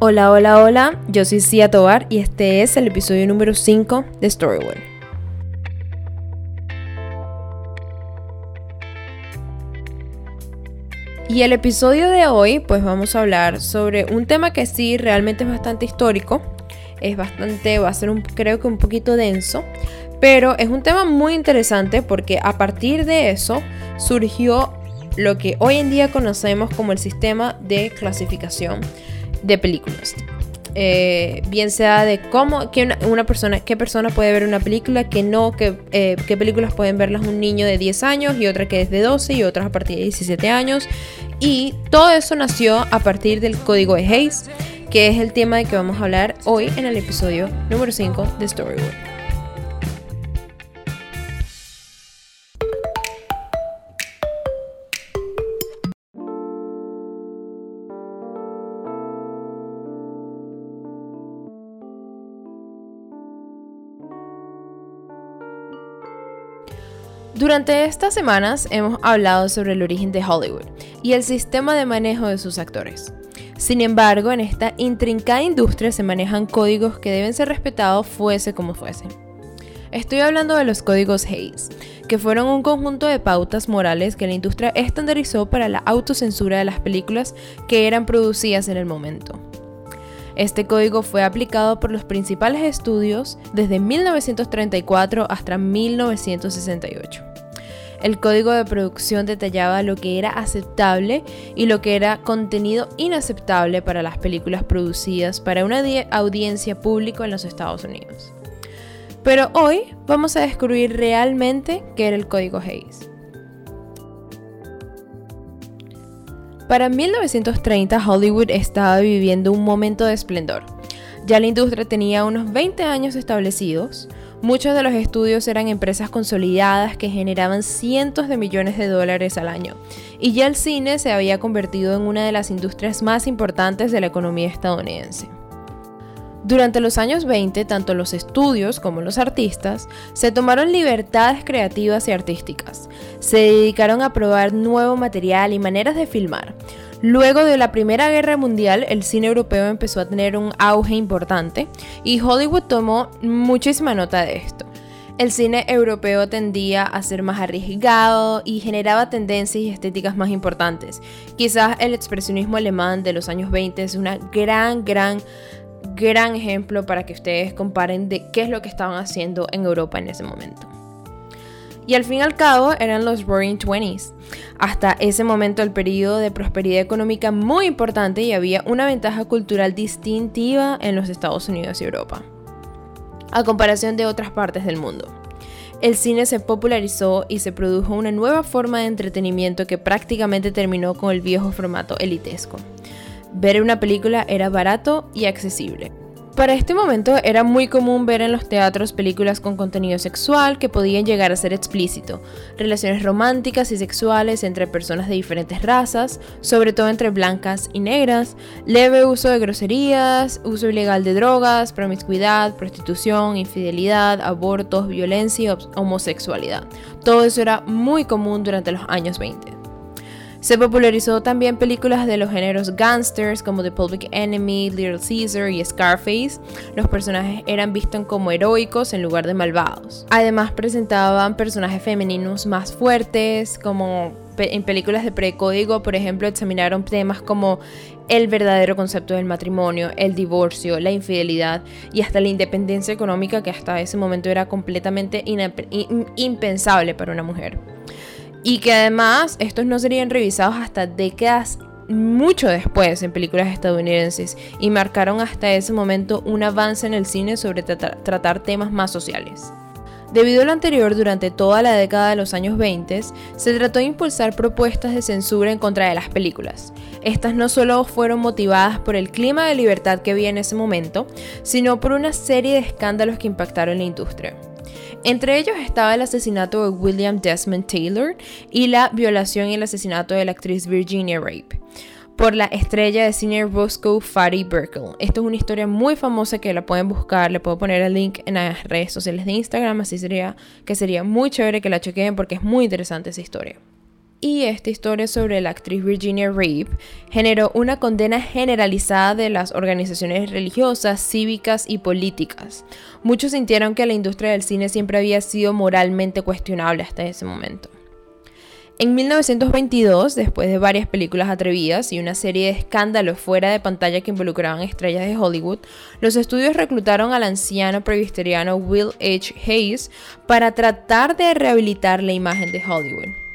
Hola, hola, hola, yo soy Cia Tobar y este es el episodio número 5 de Storyworld. Y el episodio de hoy, pues vamos a hablar sobre un tema que sí realmente es bastante histórico, es bastante, va a ser un, creo que un poquito denso, pero es un tema muy interesante porque a partir de eso surgió lo que hoy en día conocemos como el sistema de clasificación de películas. Eh, bien sea de cómo que una, persona, qué persona puede ver una película, que no, que, eh, qué películas pueden verlas un niño de 10 años y otra que es de 12 y otras a partir de 17 años. Y todo eso nació a partir del código de Hayes, que es el tema de que vamos a hablar hoy en el episodio número 5 de Storywood. Durante estas semanas hemos hablado sobre el origen de Hollywood y el sistema de manejo de sus actores. Sin embargo, en esta intrincada industria se manejan códigos que deben ser respetados fuese como fuese. Estoy hablando de los códigos Hayes, que fueron un conjunto de pautas morales que la industria estandarizó para la autocensura de las películas que eran producidas en el momento. Este código fue aplicado por los principales estudios desde 1934 hasta 1968. El código de producción detallaba lo que era aceptable y lo que era contenido inaceptable para las películas producidas para una audiencia pública en los Estados Unidos. Pero hoy vamos a descubrir realmente qué era el código Hayes. Para 1930 Hollywood estaba viviendo un momento de esplendor. Ya la industria tenía unos 20 años establecidos, muchos de los estudios eran empresas consolidadas que generaban cientos de millones de dólares al año, y ya el cine se había convertido en una de las industrias más importantes de la economía estadounidense. Durante los años 20, tanto los estudios como los artistas se tomaron libertades creativas y artísticas. Se dedicaron a probar nuevo material y maneras de filmar. Luego de la Primera Guerra Mundial, el cine europeo empezó a tener un auge importante y Hollywood tomó muchísima nota de esto. El cine europeo tendía a ser más arriesgado y generaba tendencias y estéticas más importantes. Quizás el expresionismo alemán de los años 20 es una gran, gran gran ejemplo para que ustedes comparen de qué es lo que estaban haciendo en Europa en ese momento. Y al fin y al cabo eran los Roaring Twenties. Hasta ese momento el periodo de prosperidad económica muy importante y había una ventaja cultural distintiva en los Estados Unidos y Europa, a comparación de otras partes del mundo. El cine se popularizó y se produjo una nueva forma de entretenimiento que prácticamente terminó con el viejo formato elitesco ver una película era barato y accesible. Para este momento era muy común ver en los teatros películas con contenido sexual que podían llegar a ser explícito, relaciones románticas y sexuales entre personas de diferentes razas, sobre todo entre blancas y negras, leve uso de groserías, uso ilegal de drogas, promiscuidad, prostitución, infidelidad, abortos, violencia y homosexualidad. Todo eso era muy común durante los años 20. Se popularizó también películas de los géneros gangsters como The Public Enemy, Little Caesar y Scarface. Los personajes eran vistos como heroicos en lugar de malvados. Además presentaban personajes femeninos más fuertes, como en películas de precódigo, por ejemplo, examinaron temas como el verdadero concepto del matrimonio, el divorcio, la infidelidad y hasta la independencia económica que hasta ese momento era completamente impensable para una mujer. Y que además estos no serían revisados hasta décadas mucho después en películas estadounidenses y marcaron hasta ese momento un avance en el cine sobre tratar temas más sociales. Debido a lo anterior, durante toda la década de los años 20, se trató de impulsar propuestas de censura en contra de las películas. Estas no solo fueron motivadas por el clima de libertad que había en ese momento, sino por una serie de escándalos que impactaron la industria. Entre ellos estaba el asesinato de William Desmond Taylor y la violación y el asesinato de la actriz Virginia Rape por la estrella de cine Roscoe Fatty Burkle. Esto es una historia muy famosa que la pueden buscar, le puedo poner el link en las redes sociales de Instagram, así sería que sería muy chévere que la chequeen porque es muy interesante esa historia. Y esta historia sobre la actriz Virginia Rape generó una condena generalizada de las organizaciones religiosas, cívicas y políticas. Muchos sintieron que la industria del cine siempre había sido moralmente cuestionable hasta ese momento. En 1922, después de varias películas atrevidas y una serie de escándalos fuera de pantalla que involucraban estrellas de Hollywood, los estudios reclutaron al anciano presbiteriano Will H. Hayes para tratar de rehabilitar la imagen de Hollywood.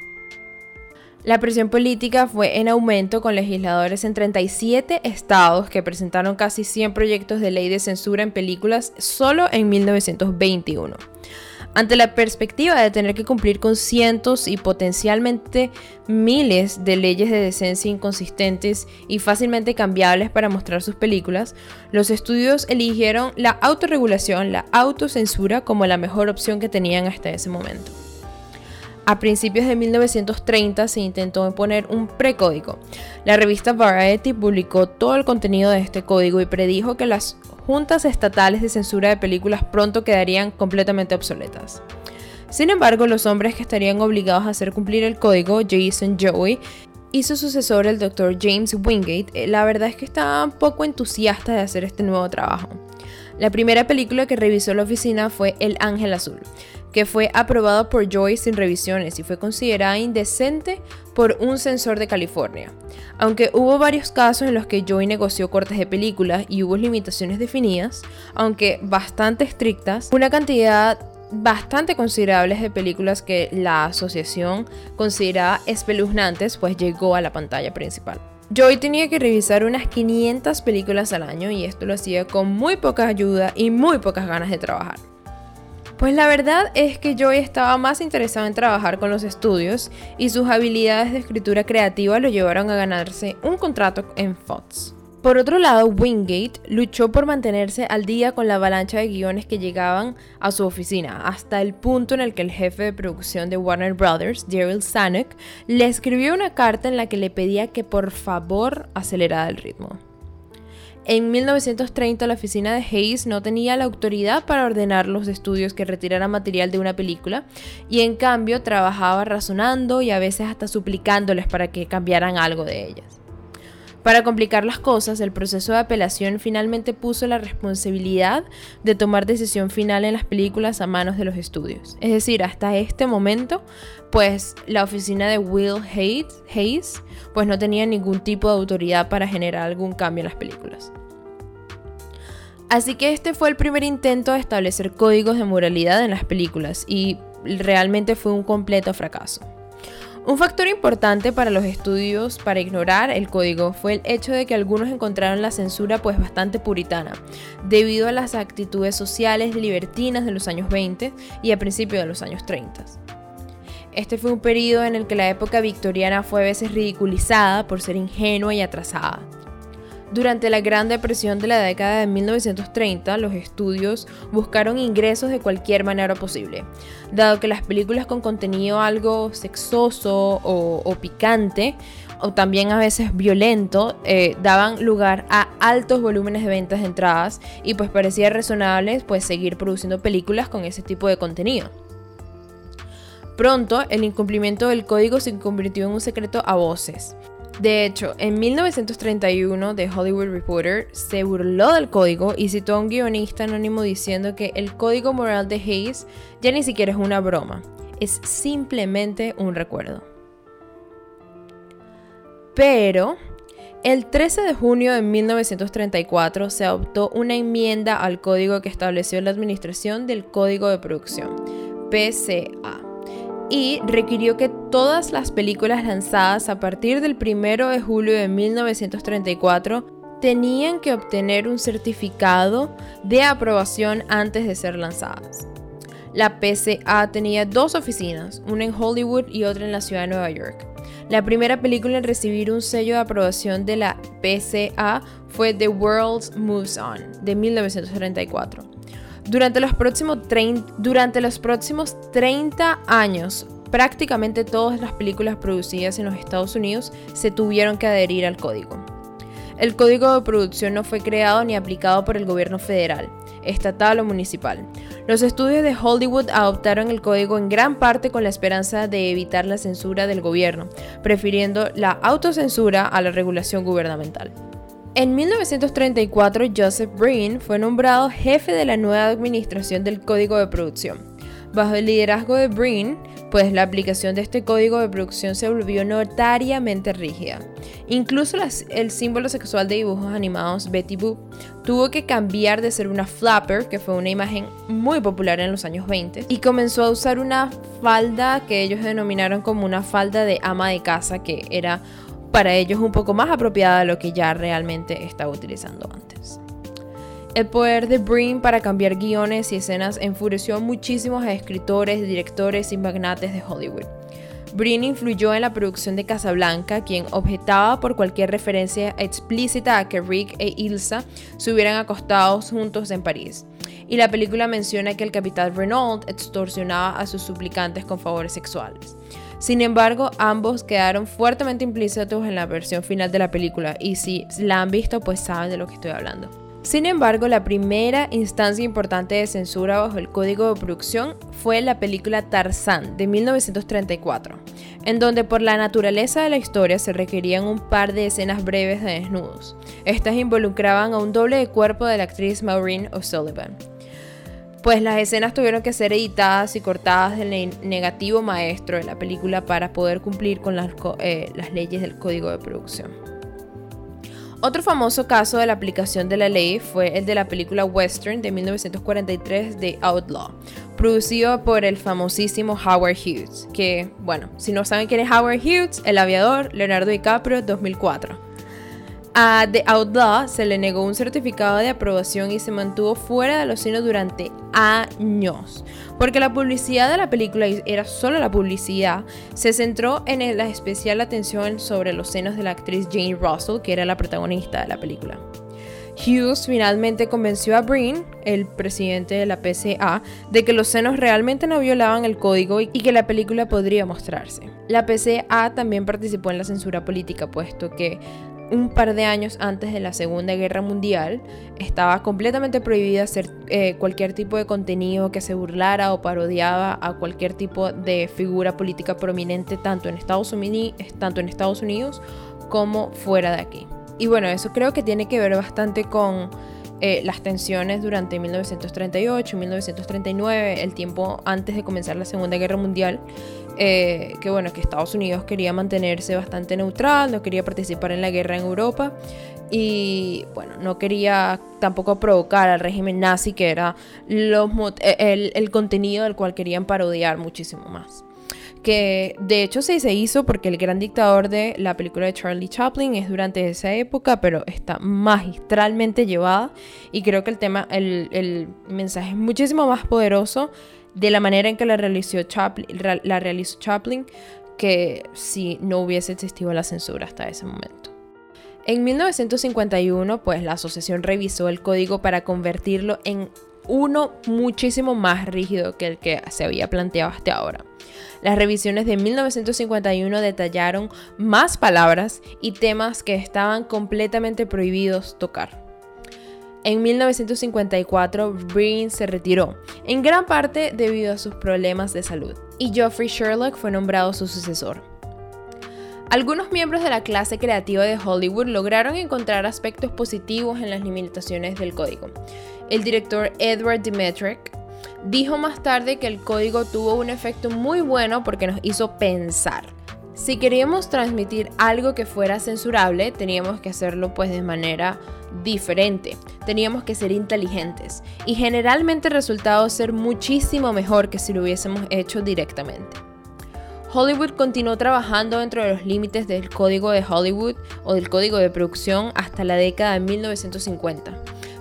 La presión política fue en aumento con legisladores en 37 estados que presentaron casi 100 proyectos de ley de censura en películas solo en 1921. Ante la perspectiva de tener que cumplir con cientos y potencialmente miles de leyes de decencia inconsistentes y fácilmente cambiables para mostrar sus películas, los estudios eligieron la autorregulación, la autocensura como la mejor opción que tenían hasta ese momento. A principios de 1930 se intentó poner un precódigo. La revista Variety publicó todo el contenido de este código y predijo que las juntas estatales de censura de películas pronto quedarían completamente obsoletas. Sin embargo, los hombres que estarían obligados a hacer cumplir el código, Jason Joey, y su sucesor, el Dr. James Wingate, eh, la verdad es que estaban poco entusiastas de hacer este nuevo trabajo. La primera película que revisó la oficina fue El Ángel Azul, que fue aprobado por Joy sin revisiones y fue considerada indecente por un censor de California. Aunque hubo varios casos en los que Joy negoció cortes de películas y hubo limitaciones definidas, aunque bastante estrictas, una cantidad bastante considerables de películas que la asociación consideraba espeluznantes, pues llegó a la pantalla principal. Joy tenía que revisar unas 500 películas al año y esto lo hacía con muy poca ayuda y muy pocas ganas de trabajar. Pues la verdad es que Joy estaba más interesado en trabajar con los estudios y sus habilidades de escritura creativa lo llevaron a ganarse un contrato en Fox. Por otro lado, Wingate luchó por mantenerse al día con la avalancha de guiones que llegaban a su oficina, hasta el punto en el que el jefe de producción de Warner Brothers, Daryl Zanuck, le escribió una carta en la que le pedía que por favor acelerara el ritmo. En 1930 la oficina de Hayes no tenía la autoridad para ordenar los estudios que retiraran material de una película y en cambio trabajaba razonando y a veces hasta suplicándoles para que cambiaran algo de ellas. Para complicar las cosas, el proceso de apelación finalmente puso la responsabilidad de tomar decisión final en las películas a manos de los estudios. Es decir, hasta este momento, pues la oficina de Will Hayes, pues no tenía ningún tipo de autoridad para generar algún cambio en las películas. Así que este fue el primer intento de establecer códigos de moralidad en las películas y realmente fue un completo fracaso. Un factor importante para los estudios para ignorar el código fue el hecho de que algunos encontraron la censura pues bastante puritana, debido a las actitudes sociales libertinas de los años 20 y a principios de los años 30. Este fue un periodo en el que la época victoriana fue a veces ridiculizada por ser ingenua y atrasada. Durante la Gran Depresión de la década de 1930, los estudios buscaron ingresos de cualquier manera posible, dado que las películas con contenido algo sexoso o, picante, o también a veces violento, eh, daban lugar a altos volúmenes de ventas de entradas y pues parecía razonable pues, seguir produciendo películas con ese tipo de contenido. Pronto, el incumplimiento del código se convirtió en un secreto a voces. De hecho, en 1931 The Hollywood Reporter se burló del código y citó a un guionista anónimo diciendo que el código moral de Hayes ya ni siquiera es una broma, es simplemente un recuerdo. Pero, el 13 de junio de 1934 se adoptó una enmienda al código que estableció la Administración del Código de Producción, PCA y requirió que todas las películas lanzadas a partir del 1 de julio de 1934 tenían que obtener un certificado de aprobación antes de ser lanzadas. La PCA tenía dos oficinas, una en Hollywood y otra en la ciudad de Nueva York. La primera película en recibir un sello de aprobación de la PCA fue The World Moves On, de 1934. Durante los, próximos durante los próximos 30 años, prácticamente todas las películas producidas en los Estados Unidos se tuvieron que adherir al código. El código de producción no fue creado ni aplicado por el gobierno federal. estatal o municipal. Los estudios de Hollywood adoptaron el código en gran parte con la esperanza de evitar la censura del gobierno, prefiriendo la autocensura a la regulación gubernamental. En 1934, Joseph Breen fue nombrado jefe de la nueva administración del Código de Producción. Bajo el liderazgo de Breen, pues la aplicación de este código de producción se volvió notariamente rígida. Incluso el símbolo sexual de dibujos animados Betty Boop tuvo que cambiar de ser una flapper, que fue una imagen muy popular en los años 20, y comenzó a usar una falda que ellos denominaron como una falda de ama de casa, que era para ellos un poco más apropiada lo que ya realmente estaba utilizando antes. El poder de Breen para cambiar guiones y escenas enfureció muchísimos a escritores, directores y magnates de Hollywood. Breen influyó en la producción de Casablanca, quien objetaba por cualquier referencia explícita a que Rick e Ilsa se hubieran acostado juntos en París. Y la película menciona que el capitán Renault extorsionaba a sus suplicantes con favores sexuales. Sin embargo, ambos quedaron fuertemente implícitos en la versión final de la película y si la han visto pues saben de lo que estoy hablando. Sin embargo, la primera instancia importante de censura bajo el código de producción fue la película Tarzán de 1934, en donde por la naturaleza de la historia se requerían un par de escenas breves de desnudos. Estas involucraban a un doble de cuerpo de la actriz Maureen O'Sullivan pues las escenas tuvieron que ser editadas y cortadas del negativo maestro de la película para poder cumplir con las, eh, las leyes del código de producción. Otro famoso caso de la aplicación de la ley fue el de la película western de 1943 de Outlaw, producido por el famosísimo Howard Hughes, que, bueno, si no saben quién es Howard Hughes, el aviador Leonardo DiCaprio 2004. A The Outlaw se le negó un certificado de aprobación y se mantuvo fuera de los cines durante años. Porque la publicidad de la película era solo la publicidad, se centró en la especial atención sobre los senos de la actriz Jane Russell, que era la protagonista de la película. Hughes finalmente convenció a Breen, el presidente de la PCA, de que los senos realmente no violaban el código y que la película podría mostrarse. La PCA también participó en la censura política, puesto que un par de años antes de la Segunda Guerra Mundial, estaba completamente prohibido hacer eh, cualquier tipo de contenido que se burlara o parodiaba a cualquier tipo de figura política prominente tanto en Estados, Unidos, tanto en Estados Unidos como fuera de aquí. Y bueno, eso creo que tiene que ver bastante con eh, las tensiones durante 1938, 1939, el tiempo antes de comenzar la Segunda Guerra Mundial, eh, que bueno, que Estados Unidos quería mantenerse bastante neutral, no quería participar en la guerra en Europa y bueno, no quería tampoco provocar al régimen nazi, que era los, el, el contenido del cual querían parodiar muchísimo más que de hecho sí se hizo porque el gran dictador de la película de Charlie Chaplin es durante esa época, pero está magistralmente llevada y creo que el tema, el, mensaje es muchísimo más poderoso de la manera en que la realizó Chaplin, la realizó Chaplin que si no hubiese existido la censura hasta ese momento. En 1951, pues la asociación revisó el código para convertirlo en uno muchísimo más rígido que el que se había planteado hasta ahora. Las revisiones de 1951 detallaron más palabras y temas que estaban completamente prohibidos tocar. En 1954, Breen se retiró, en gran parte debido a sus problemas de salud, y Geoffrey Sherlock fue nombrado su sucesor. Algunos miembros de la clase creativa de Hollywood lograron encontrar aspectos positivos en las limitaciones del código. El director Edward Dimetric Dijo más tarde que el código tuvo un efecto muy bueno porque nos hizo pensar. Si queríamos transmitir algo que fuera censurable, teníamos que hacerlo pues de manera diferente. Teníamos que ser inteligentes y generalmente el resultado ser muchísimo mejor que si lo hubiésemos hecho directamente. Hollywood continuó trabajando dentro de los límites del código de Hollywood o del código de producción hasta la década de 1950.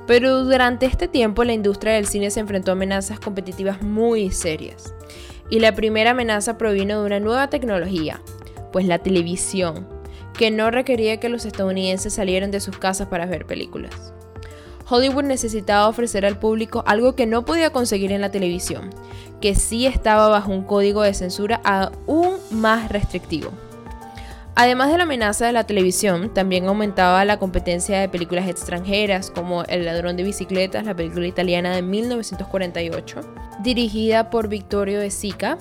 Pero durante este tiempo la industria del cine se enfrentó a amenazas competitivas muy serias. Y la primera amenaza provino de una nueva tecnología, pues la televisión, que no requería que los estadounidenses salieran de sus casas para ver películas. Hollywood necesitaba ofrecer al público algo que no podía conseguir en la televisión, que sí estaba bajo un código de censura aún más restrictivo. Además de la amenaza de la televisión, también aumentaba la competencia de películas extranjeras como El ladrón de bicicletas, la película italiana de 1948, dirigida por Vittorio De Sica,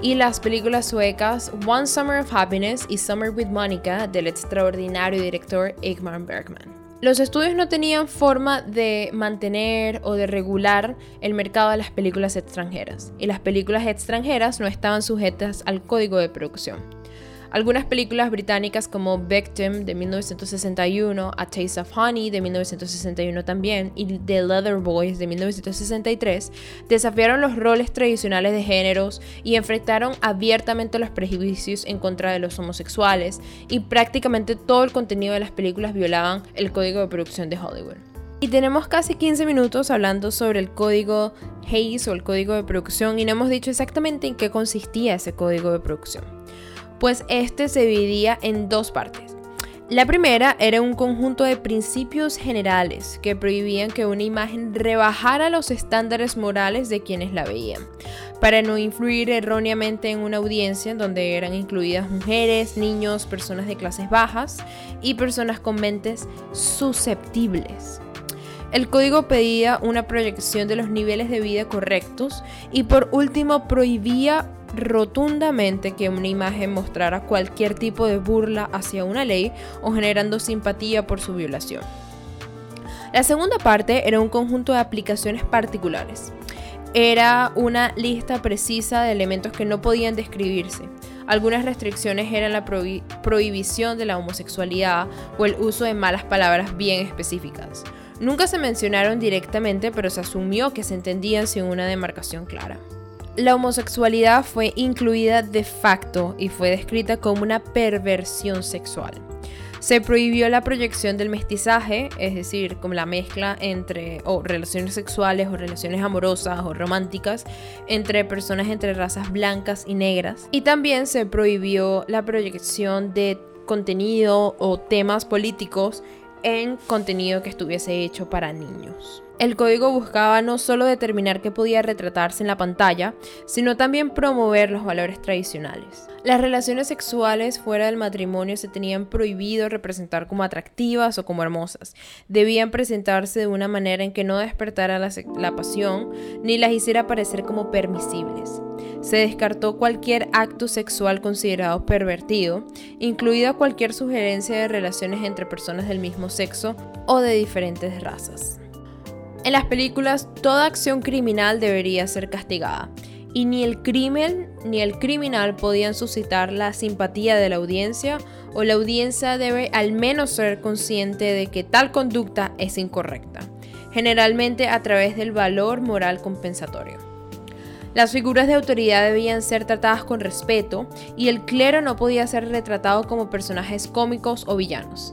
y las películas suecas One Summer of Happiness y Summer with Monica del extraordinario director Igmar Bergman. Los estudios no tenían forma de mantener o de regular el mercado de las películas extranjeras, y las películas extranjeras no estaban sujetas al código de producción. Algunas películas británicas como Victim de 1961, A Taste of Honey de 1961 también y The Leather Boys de 1963 desafiaron los roles tradicionales de géneros y enfrentaron abiertamente los prejuicios en contra de los homosexuales y prácticamente todo el contenido de las películas violaban el código de producción de Hollywood. Y tenemos casi 15 minutos hablando sobre el código Hayes o el código de producción y no hemos dicho exactamente en qué consistía ese código de producción pues este se dividía en dos partes. La primera era un conjunto de principios generales que prohibían que una imagen rebajara los estándares morales de quienes la veían, para no influir erróneamente en una audiencia donde eran incluidas mujeres, niños, personas de clases bajas y personas con mentes susceptibles. El código pedía una proyección de los niveles de vida correctos y por último prohibía rotundamente que una imagen mostrara cualquier tipo de burla hacia una ley o generando simpatía por su violación. La segunda parte era un conjunto de aplicaciones particulares. Era una lista precisa de elementos que no podían describirse. Algunas restricciones eran la prohibición de la homosexualidad o el uso de malas palabras bien específicas. Nunca se mencionaron directamente, pero se asumió que se entendían sin una demarcación clara. La homosexualidad fue incluida de facto y fue descrita como una perversión sexual. Se prohibió la proyección del mestizaje, es decir, como la mezcla entre o relaciones sexuales o relaciones amorosas o románticas entre personas entre razas blancas y negras. Y también se prohibió la proyección de contenido o temas políticos en contenido que estuviese hecho para niños. El código buscaba no solo determinar qué podía retratarse en la pantalla, sino también promover los valores tradicionales. Las relaciones sexuales fuera del matrimonio se tenían prohibido representar como atractivas o como hermosas. Debían presentarse de una manera en que no despertara la, pasión ni las hiciera parecer como permisibles. Se descartó cualquier acto sexual considerado pervertido, incluida cualquier sugerencia de relaciones entre personas del mismo sexo o de diferentes razas. En las películas, toda acción criminal debería ser castigada, y ni el crimen ni el criminal podían suscitar la simpatía de la audiencia, o la audiencia debe al menos ser consciente de que tal conducta es incorrecta, generalmente a través del valor moral compensatorio. Las figuras de autoridad debían ser tratadas con respeto y el clero no podía ser retratado como personajes cómicos o villanos.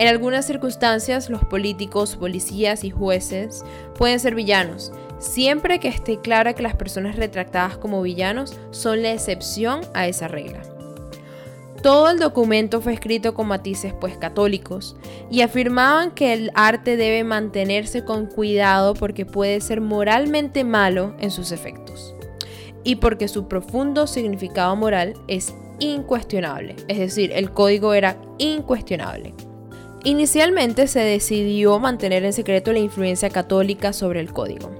En algunas circunstancias, los políticos, policías y jueces pueden ser villanos, siempre que esté claro que las personas retratadas como villanos son la excepción a esa regla. Todo el documento fue escrito con matices pues católicos y afirmaban que el arte debe mantenerse con cuidado porque puede ser moralmente malo en sus efectos y porque su profundo significado moral es incuestionable, es decir, el código era incuestionable. Inicialmente se decidió mantener en secreto la influencia católica sobre el código.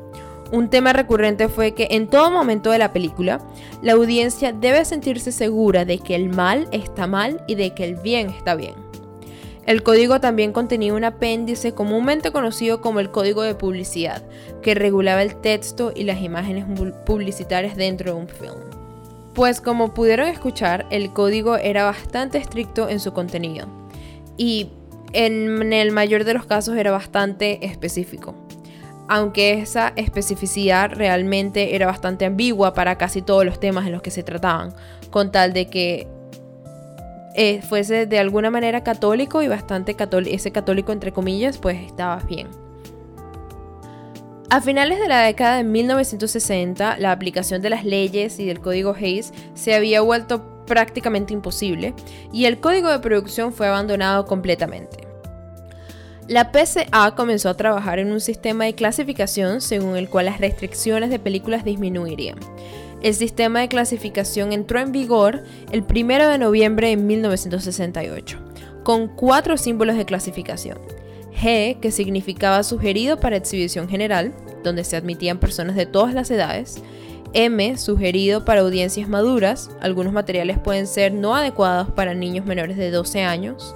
Un tema recurrente fue que en todo momento de la película, la audiencia debe sentirse segura de que el mal está mal y de que el bien está bien. El código también contenía un apéndice comúnmente conocido como el código de publicidad, que regulaba el texto y las imágenes publicitarias dentro de un film. Pues como pudieron escuchar, el código era bastante estricto en su contenido. Y en el mayor de los casos era bastante específico. Aunque esa especificidad realmente era bastante ambigua para casi todos los temas en los que se trataban, con tal de que eh, fuese de alguna manera católico y bastante católico, ese católico entre comillas, pues estaba bien. A finales de la década de 1960, la aplicación de las leyes y del código Hayes se había vuelto prácticamente imposible y el código de producción fue abandonado completamente. La PCA comenzó a trabajar en un sistema de clasificación según el cual las restricciones de películas disminuirían. El sistema de clasificación entró en vigor el 1 de noviembre de 1968, con cuatro símbolos de clasificación. G, que significaba sugerido para exhibición general, donde se admitían personas de todas las edades. M, sugerido para audiencias maduras, algunos materiales pueden ser no adecuados para niños menores de 12 años.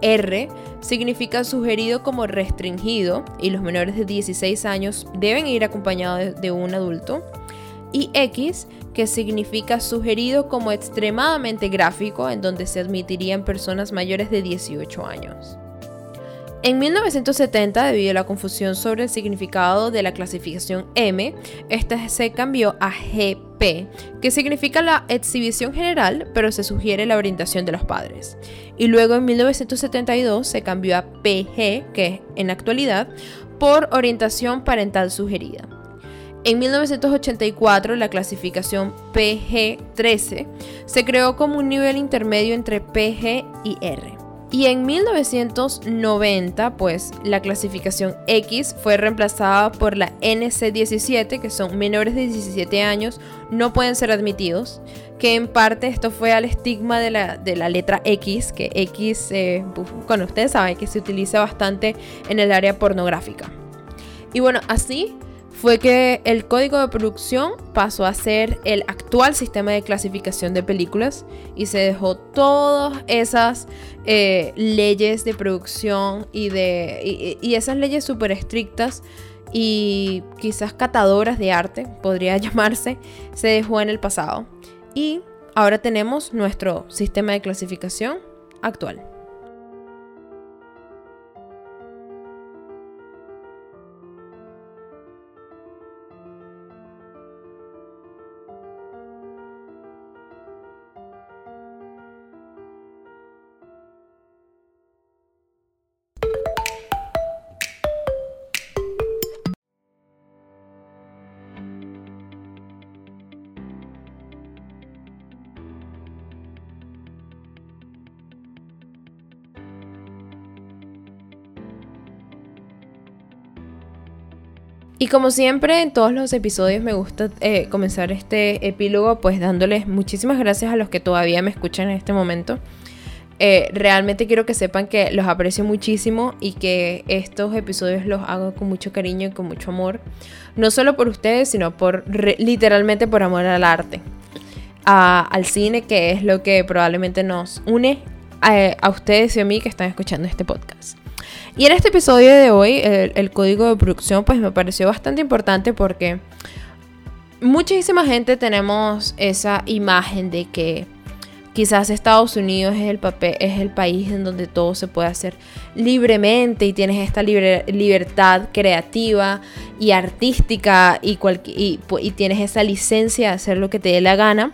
R, significa sugerido como restringido y los menores de 16 años deben ir acompañados de un adulto. Y X, que significa sugerido como extremadamente gráfico, en donde se admitirían personas mayores de 18 años. En 1970, debido a la confusión sobre el significado de la clasificación M, esta se cambió a GP, que significa la exhibición general, pero se sugiere la orientación de los padres. Y luego en 1972 se cambió a PG, que en la actualidad, por orientación parental sugerida. En 1984 la clasificación PG-13 se creó como un nivel intermedio entre PG y R. Y en 1990, pues la clasificación X fue reemplazada por la NC17, que son menores de 17 años, no pueden ser admitidos, que en parte esto fue al estigma de la, de la letra X, que X, eh, bueno, ustedes saben que se utiliza bastante en el área pornográfica. Y bueno, así fue que el código de producción pasó a ser el actual sistema de clasificación de películas y se dejó todas esas eh, leyes de producción y, de, y, esas leyes súper estrictas y quizás catadoras de arte, podría llamarse, se dejó en el pasado. Y ahora tenemos nuestro sistema de clasificación actual. Y como siempre, en todos los episodios me gusta eh, comenzar este epílogo pues dándoles muchísimas gracias a los que todavía me escuchan en este momento. Eh, realmente quiero que sepan que los aprecio muchísimo y que estos episodios los hago con mucho cariño y con mucho amor. No solo por ustedes, sino por literalmente por amor al arte. al cine, que es lo que probablemente nos une a, a ustedes y a mí que están escuchando este podcast. Y en este episodio de hoy, el, código de producción, pues me pareció bastante importante porque muchísima gente tenemos esa imagen de que quizás Estados Unidos es el, papel, es el país en donde todo se puede hacer libremente y tienes esta libertad creativa y artística y, y, y tienes esa licencia de hacer lo que te dé la gana.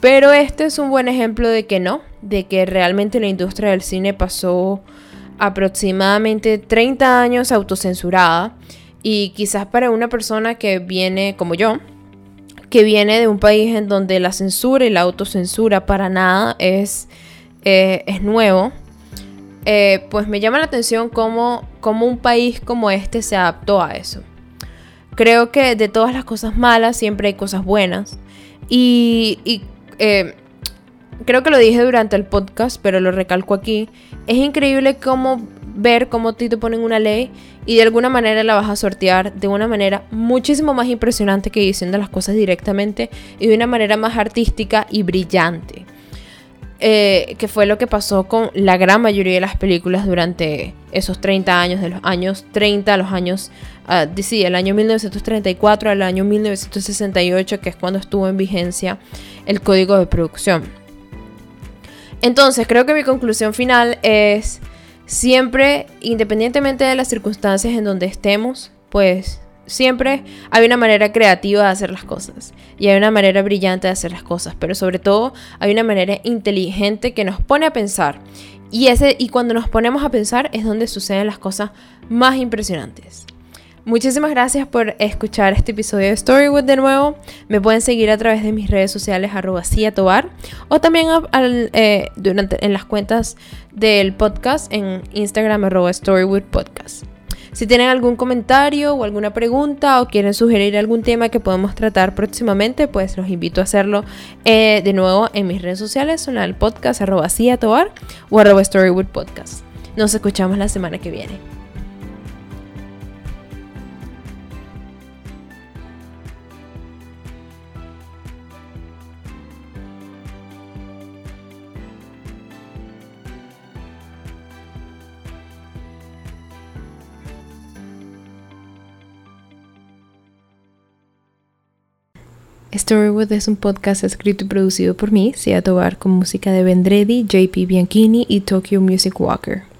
Pero este es un buen ejemplo de que no, de que realmente la industria del cine pasó aproximadamente 30 años autocensurada y quizás para una persona que viene como yo, que viene de un país en donde la censura y la autocensura para nada es, eh, es nuevo, eh, pues me llama la atención cómo, cómo, un país como este se adaptó a eso. Creo que de todas las cosas malas siempre hay cosas buenas. Y, eh, creo que lo dije durante el podcast, pero lo recalco aquí. Es increíble cómo ver cómo te ponen una ley y de alguna manera la vas a sortear de una manera muchísimo más impresionante que diciendo las cosas directamente y de una manera más artística y brillante. Eh, que fue lo que pasó con la gran mayoría de las películas durante esos 30 años, de los años 30 a los años, uh, sí, el año 1934 al año 1968, que es cuando estuvo en vigencia el código de producción. Entonces, creo que mi conclusión final es siempre, independientemente de las circunstancias en donde estemos, pues siempre hay una manera creativa de hacer las cosas y hay una manera brillante de hacer las cosas, pero sobre todo hay una manera inteligente que nos pone a pensar. Y, ese, y cuando nos ponemos a pensar es donde suceden las cosas más impresionantes. Muchísimas gracias por escuchar este episodio de Storywood de nuevo. Me pueden seguir a través de mis redes sociales arroba tobar o también eh, durante, en las cuentas del podcast en Instagram arroba Storywood Podcast. Si tienen algún comentario o alguna pregunta o quieren sugerir algún tema que podemos tratar próximamente, pues los invito a hacerlo eh, de nuevo en mis redes sociales, son el podcast arroba o arroba Storywood Podcast. Nos escuchamos la semana que viene. Storywood es un podcast escrito y producido por mí, Sia Tobar, con música de Vendredi, JP Bianchini y Tokyo Music Walker.